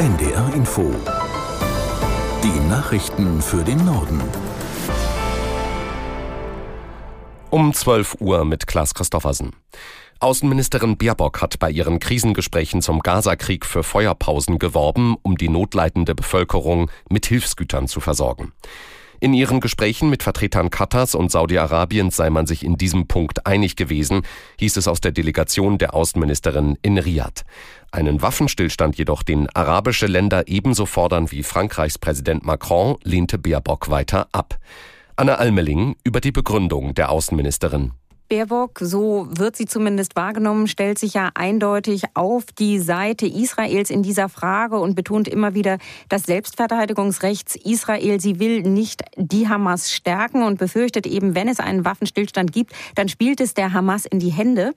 NDR Info. Die Nachrichten für den Norden. Um 12 Uhr mit Klaas Christoffersen. Außenministerin Baerbock hat bei ihren Krisengesprächen zum Gazakrieg für Feuerpausen geworben, um die notleidende Bevölkerung mit Hilfsgütern zu versorgen. In ihren Gesprächen mit Vertretern Katars und Saudi-Arabiens sei man sich in diesem Punkt einig gewesen, hieß es aus der Delegation der Außenministerin in Riyadh. Einen Waffenstillstand jedoch, den arabische Länder ebenso fordern wie Frankreichs Präsident Macron, lehnte Baerbock weiter ab. Anne Almeling über die Begründung der Außenministerin. Baerbock, so wird sie zumindest wahrgenommen, stellt sich ja eindeutig auf die Seite Israels in dieser Frage und betont immer wieder das Selbstverteidigungsrecht Israel. Sie will nicht die Hamas stärken und befürchtet eben, wenn es einen Waffenstillstand gibt, dann spielt es der Hamas in die Hände.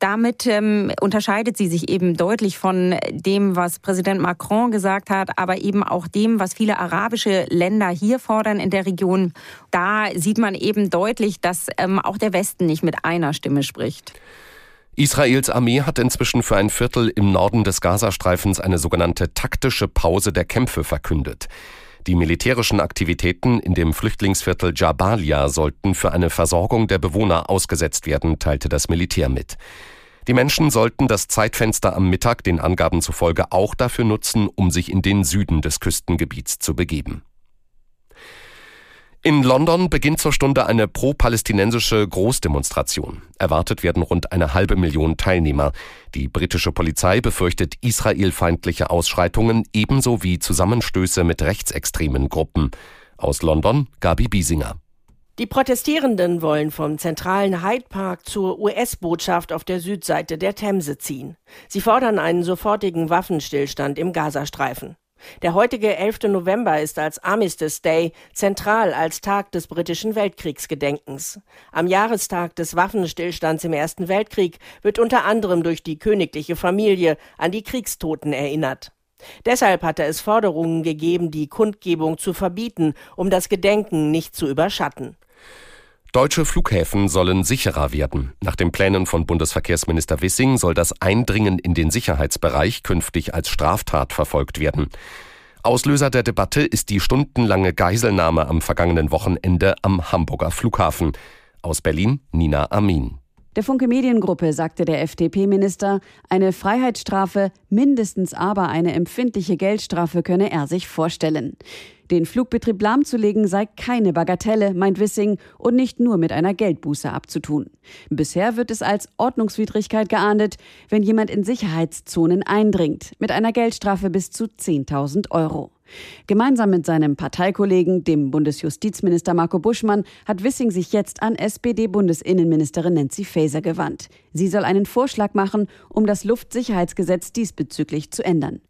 Damit ähm, unterscheidet sie sich eben deutlich von dem, was Präsident Macron gesagt hat, aber eben auch dem, was viele arabische Länder hier fordern in der Region. Da sieht man eben deutlich, dass ähm, auch der Westen nicht mit einer Stimme spricht. Israels Armee hat inzwischen für ein Viertel im Norden des Gazastreifens eine sogenannte taktische Pause der Kämpfe verkündet. Die militärischen Aktivitäten in dem Flüchtlingsviertel Jabalia sollten für eine Versorgung der Bewohner ausgesetzt werden, teilte das Militär mit. Die Menschen sollten das Zeitfenster am Mittag den Angaben zufolge auch dafür nutzen, um sich in den Süden des Küstengebiets zu begeben. In London beginnt zur Stunde eine pro-palästinensische Großdemonstration. Erwartet werden rund eine halbe Million Teilnehmer. Die britische Polizei befürchtet israelfeindliche Ausschreitungen ebenso wie Zusammenstöße mit rechtsextremen Gruppen. Aus London Gabi Biesinger. Die Protestierenden wollen vom zentralen Hyde Park zur US-Botschaft auf der Südseite der Themse ziehen. Sie fordern einen sofortigen Waffenstillstand im Gazastreifen. Der heutige 11. November ist als Armistice Day zentral als Tag des britischen Weltkriegsgedenkens. Am Jahrestag des Waffenstillstands im Ersten Weltkrieg wird unter anderem durch die königliche Familie an die Kriegstoten erinnert. Deshalb hatte es Forderungen gegeben, die Kundgebung zu verbieten, um das Gedenken nicht zu überschatten. Deutsche Flughäfen sollen sicherer werden. Nach den Plänen von Bundesverkehrsminister Wissing soll das Eindringen in den Sicherheitsbereich künftig als Straftat verfolgt werden. Auslöser der Debatte ist die stundenlange Geiselnahme am vergangenen Wochenende am Hamburger Flughafen. Aus Berlin Nina Amin. Der Funke Mediengruppe sagte der FDP-Minister, eine Freiheitsstrafe, mindestens aber eine empfindliche Geldstrafe könne er sich vorstellen. Den Flugbetrieb lahmzulegen sei keine Bagatelle, meint Wissing, und nicht nur mit einer Geldbuße abzutun. Bisher wird es als Ordnungswidrigkeit geahndet, wenn jemand in Sicherheitszonen eindringt, mit einer Geldstrafe bis zu 10.000 Euro. Gemeinsam mit seinem Parteikollegen, dem Bundesjustizminister Marco Buschmann, hat Wissing sich jetzt an SPD-Bundesinnenministerin Nancy Faeser gewandt. Sie soll einen Vorschlag machen, um das Luftsicherheitsgesetz diesbezüglich zu ändern.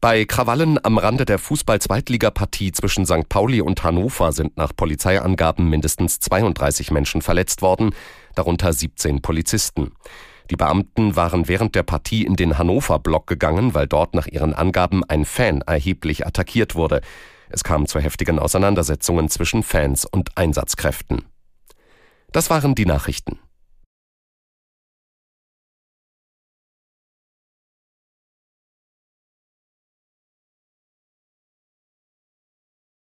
Bei Krawallen am Rande der Fußball-Zweitligapartie zwischen St. Pauli und Hannover sind nach Polizeiangaben mindestens 32 Menschen verletzt worden, darunter 17 Polizisten. Die Beamten waren während der Partie in den Hannover-Block gegangen, weil dort nach ihren Angaben ein Fan erheblich attackiert wurde. Es kam zu heftigen Auseinandersetzungen zwischen Fans und Einsatzkräften. Das waren die Nachrichten.